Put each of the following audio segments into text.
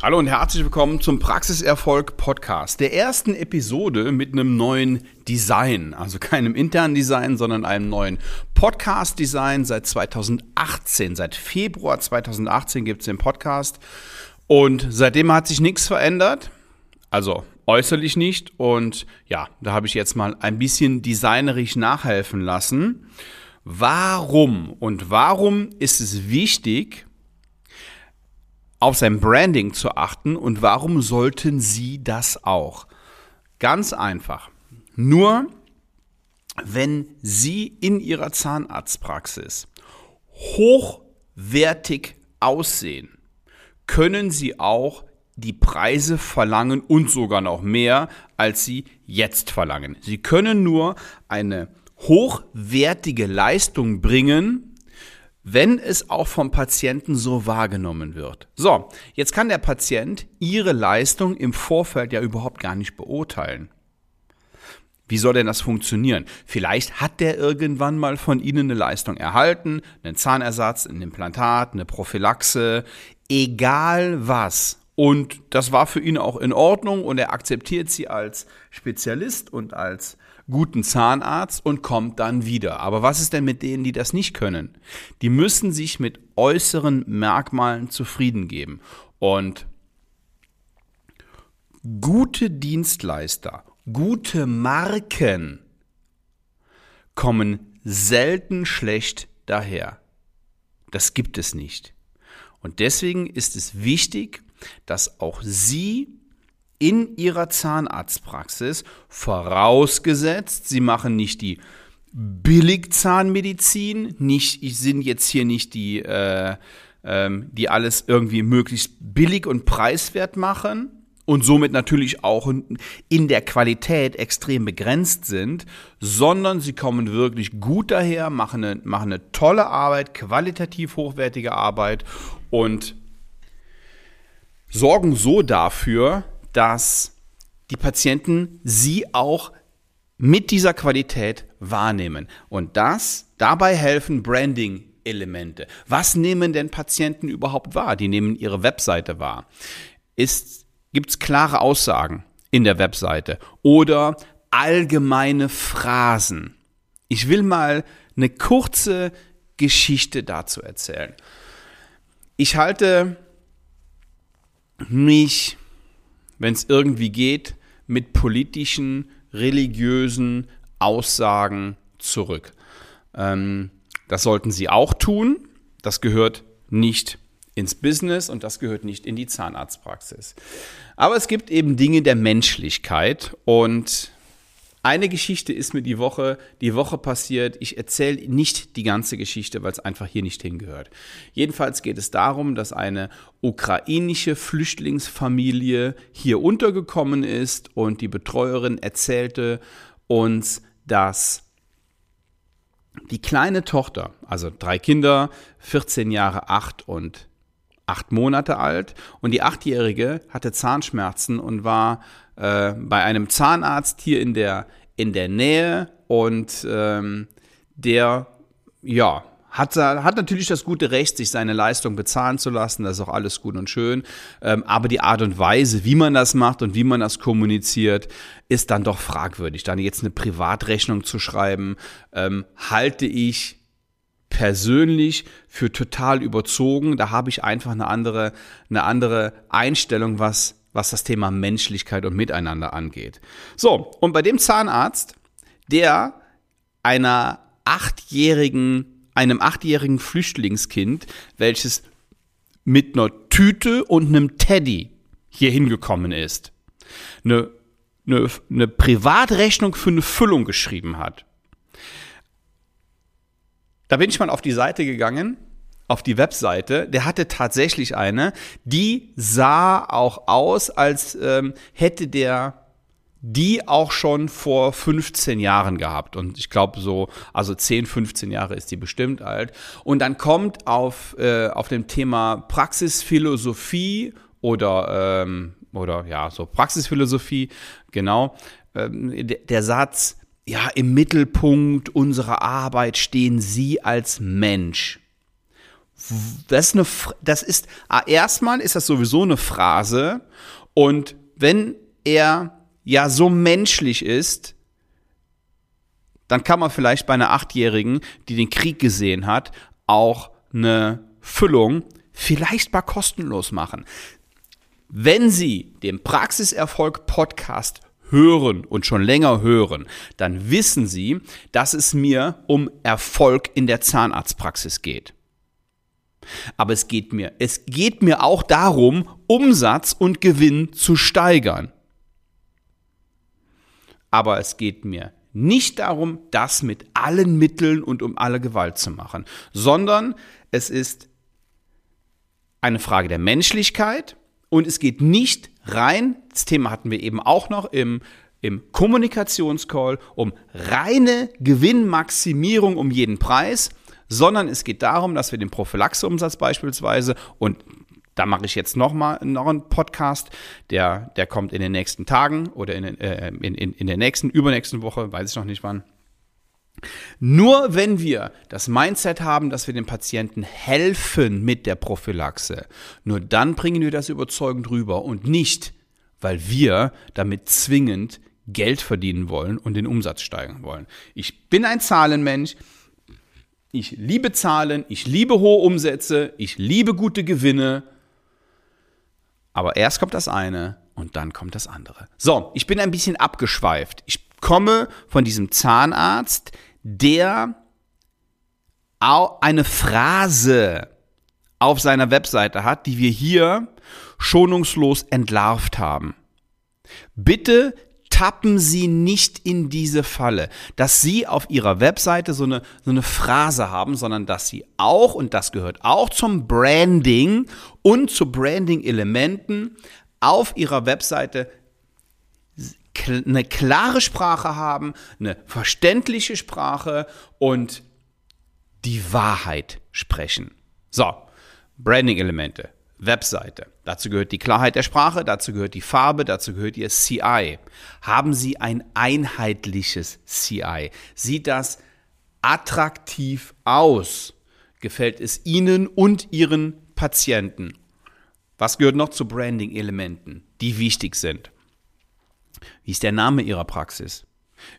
Hallo und herzlich willkommen zum Praxiserfolg Podcast, der ersten Episode mit einem neuen Design, also keinem internen Design, sondern einem neuen Podcast Design seit 2018. Seit Februar 2018 gibt es den Podcast. Und seitdem hat sich nichts verändert, also äußerlich nicht. Und ja, da habe ich jetzt mal ein bisschen designerisch nachhelfen lassen. Warum? Und warum ist es wichtig, auf sein Branding zu achten und warum sollten Sie das auch? Ganz einfach. Nur wenn Sie in Ihrer Zahnarztpraxis hochwertig aussehen, können Sie auch die Preise verlangen und sogar noch mehr, als Sie jetzt verlangen. Sie können nur eine hochwertige Leistung bringen, wenn es auch vom Patienten so wahrgenommen wird. So, jetzt kann der Patient Ihre Leistung im Vorfeld ja überhaupt gar nicht beurteilen. Wie soll denn das funktionieren? Vielleicht hat der irgendwann mal von Ihnen eine Leistung erhalten, einen Zahnersatz, ein Implantat, eine Prophylaxe, egal was. Und das war für ihn auch in Ordnung und er akzeptiert sie als Spezialist und als guten Zahnarzt und kommt dann wieder. Aber was ist denn mit denen, die das nicht können? Die müssen sich mit äußeren Merkmalen zufrieden geben. Und gute Dienstleister, gute Marken kommen selten schlecht daher. Das gibt es nicht. Und deswegen ist es wichtig, dass auch Sie in ihrer Zahnarztpraxis, vorausgesetzt, sie machen nicht die Billigzahnmedizin, nicht, sind jetzt hier nicht die, äh, ähm, die alles irgendwie möglichst billig und preiswert machen und somit natürlich auch in der Qualität extrem begrenzt sind, sondern sie kommen wirklich gut daher, machen eine, machen eine tolle Arbeit, qualitativ hochwertige Arbeit und sorgen so dafür, dass die Patienten sie auch mit dieser Qualität wahrnehmen. Und das, dabei helfen Branding-Elemente. Was nehmen denn Patienten überhaupt wahr? Die nehmen ihre Webseite wahr. Gibt es klare Aussagen in der Webseite oder allgemeine Phrasen? Ich will mal eine kurze Geschichte dazu erzählen. Ich halte mich wenn es irgendwie geht, mit politischen, religiösen Aussagen zurück. Ähm, das sollten Sie auch tun. Das gehört nicht ins Business und das gehört nicht in die Zahnarztpraxis. Aber es gibt eben Dinge der Menschlichkeit und eine Geschichte ist mir die Woche, die Woche passiert. Ich erzähle nicht die ganze Geschichte, weil es einfach hier nicht hingehört. Jedenfalls geht es darum, dass eine ukrainische Flüchtlingsfamilie hier untergekommen ist und die Betreuerin erzählte uns, dass die kleine Tochter, also drei Kinder, 14 Jahre, 8 und 8 Monate alt und die Achtjährige hatte Zahnschmerzen und war äh, bei einem Zahnarzt hier in der, in der Nähe und ähm, der, ja, hat, hat natürlich das gute Recht, sich seine Leistung bezahlen zu lassen. Das ist auch alles gut und schön. Ähm, aber die Art und Weise, wie man das macht und wie man das kommuniziert, ist dann doch fragwürdig. Dann jetzt eine Privatrechnung zu schreiben, ähm, halte ich persönlich für total überzogen. Da habe ich einfach eine andere, eine andere Einstellung, was was das Thema Menschlichkeit und Miteinander angeht. So, und bei dem Zahnarzt, der einer achtjährigen, einem achtjährigen Flüchtlingskind, welches mit einer Tüte und einem Teddy hier hingekommen ist, eine, eine, eine Privatrechnung für eine Füllung geschrieben hat. Da bin ich mal auf die Seite gegangen auf die Webseite, der hatte tatsächlich eine, die sah auch aus, als ähm, hätte der die auch schon vor 15 Jahren gehabt. Und ich glaube so, also 10, 15 Jahre ist die bestimmt alt. Und dann kommt auf, äh, auf dem Thema Praxisphilosophie oder, ähm, oder ja, so Praxisphilosophie, genau, ähm, der, der Satz, ja, im Mittelpunkt unserer Arbeit stehen Sie als Mensch. Das ist, eine, das ist ah, erstmal ist das sowieso eine Phrase und wenn er ja so menschlich ist, dann kann man vielleicht bei einer Achtjährigen, die den Krieg gesehen hat, auch eine Füllung vielleicht mal kostenlos machen. Wenn Sie den Praxiserfolg Podcast hören und schon länger hören, dann wissen Sie, dass es mir um Erfolg in der Zahnarztpraxis geht. Aber es geht mir, es geht mir auch darum, Umsatz und Gewinn zu steigern. Aber es geht mir nicht darum, das mit allen Mitteln und um alle Gewalt zu machen, sondern es ist eine Frage der Menschlichkeit und es geht nicht rein, das Thema hatten wir eben auch noch im, im Kommunikationscall, um reine Gewinnmaximierung um jeden Preis, sondern es geht darum, dass wir den Prophylaxeumsatz beispielsweise und da mache ich jetzt noch mal noch einen Podcast, der, der kommt in den nächsten Tagen oder in, äh, in, in, in der nächsten, übernächsten Woche, weiß ich noch nicht wann. Nur wenn wir das Mindset haben, dass wir den Patienten helfen mit der Prophylaxe, nur dann bringen wir das überzeugend rüber und nicht, weil wir damit zwingend Geld verdienen wollen und den Umsatz steigern wollen. Ich bin ein Zahlenmensch. Ich liebe Zahlen, ich liebe hohe Umsätze, ich liebe gute Gewinne aber erst kommt das eine und dann kommt das andere. So, ich bin ein bisschen abgeschweift. Ich komme von diesem Zahnarzt, der eine Phrase auf seiner Webseite hat, die wir hier schonungslos entlarvt haben. Bitte tappen Sie nicht in diese Falle, dass Sie auf Ihrer Webseite so eine, so eine Phrase haben, sondern dass Sie auch, und das gehört auch zum Branding und zu Branding-Elementen, auf Ihrer Webseite eine klare Sprache haben, eine verständliche Sprache und die Wahrheit sprechen. So, Branding-Elemente. Webseite. Dazu gehört die Klarheit der Sprache, dazu gehört die Farbe, dazu gehört ihr CI. Haben Sie ein einheitliches CI? Sieht das attraktiv aus? Gefällt es Ihnen und Ihren Patienten? Was gehört noch zu Branding-Elementen, die wichtig sind? Wie ist der Name Ihrer Praxis?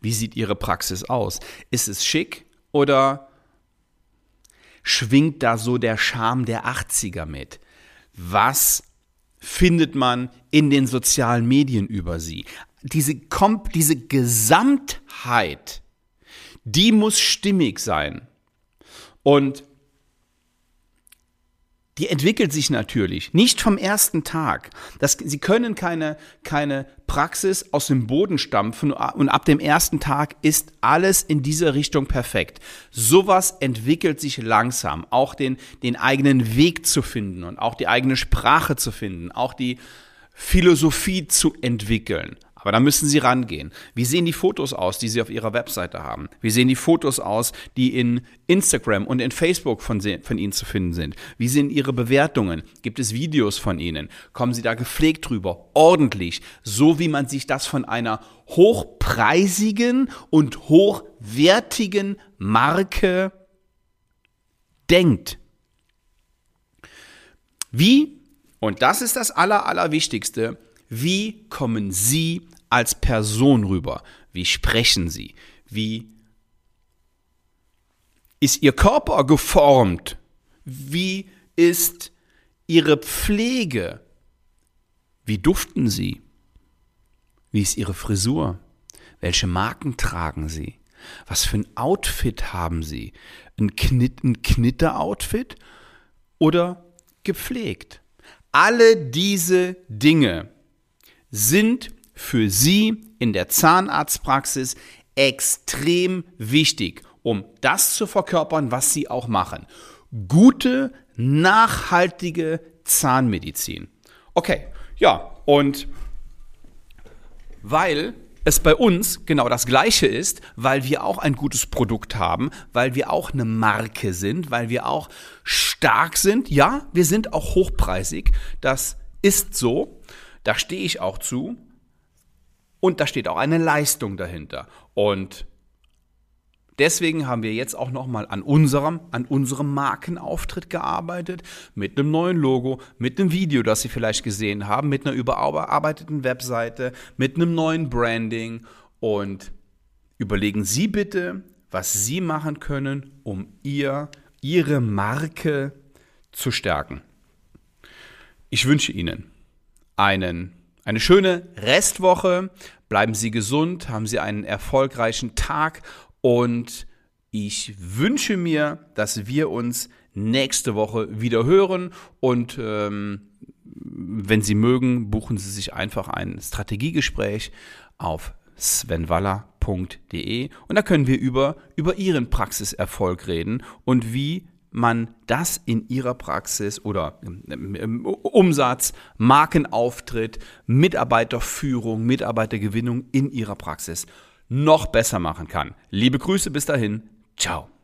Wie sieht Ihre Praxis aus? Ist es schick oder schwingt da so der Charme der 80er mit? was findet man in den sozialen Medien über sie. Diese, diese Gesamtheit, die muss stimmig sein. Und die entwickelt sich natürlich, nicht vom ersten Tag. Das, sie können keine, keine Praxis aus dem Boden stampfen und ab dem ersten Tag ist alles in dieser Richtung perfekt. Sowas entwickelt sich langsam, auch den, den eigenen Weg zu finden und auch die eigene Sprache zu finden, auch die Philosophie zu entwickeln. Aber da müssen Sie rangehen. Wie sehen die Fotos aus, die Sie auf Ihrer Webseite haben? Wie sehen die Fotos aus, die in Instagram und in Facebook von, von Ihnen zu finden sind? Wie sind Ihre Bewertungen? Gibt es Videos von Ihnen? Kommen Sie da gepflegt drüber? Ordentlich. So wie man sich das von einer hochpreisigen und hochwertigen Marke denkt. Wie, und das ist das Aller, Allerwichtigste, wie kommen Sie als Person rüber? Wie sprechen sie? Wie ist ihr Körper geformt? Wie ist ihre Pflege? Wie duften sie? Wie ist ihre Frisur? Welche Marken tragen sie? Was für ein Outfit haben sie? Ein, Knit, ein Knitter-Outfit oder gepflegt? Alle diese Dinge sind für Sie in der Zahnarztpraxis extrem wichtig, um das zu verkörpern, was Sie auch machen. Gute, nachhaltige Zahnmedizin. Okay, ja, und weil es bei uns genau das Gleiche ist, weil wir auch ein gutes Produkt haben, weil wir auch eine Marke sind, weil wir auch stark sind. Ja, wir sind auch hochpreisig. Das ist so. Da stehe ich auch zu. Und da steht auch eine Leistung dahinter. Und Deswegen haben wir jetzt auch nochmal an unserem, an unserem Markenauftritt gearbeitet, mit einem neuen Logo, mit einem Video, das Sie vielleicht gesehen haben, mit einer überarbeiteten Webseite, mit einem neuen Branding und überlegen Sie bitte, was Sie machen können, um Ihr, Ihre Marke zu stärken. Ich wünsche Ihnen einen, eine schöne Restwoche. Bleiben Sie gesund, haben Sie einen erfolgreichen Tag und ich wünsche mir, dass wir uns nächste Woche wieder hören und ähm, wenn Sie mögen, buchen Sie sich einfach ein Strategiegespräch auf svenwaller.de und da können wir über, über Ihren Praxiserfolg reden und wie man das in Ihrer Praxis oder im Umsatz, Markenauftritt, Mitarbeiterführung, Mitarbeitergewinnung in Ihrer Praxis noch besser machen kann. Liebe Grüße bis dahin. Ciao.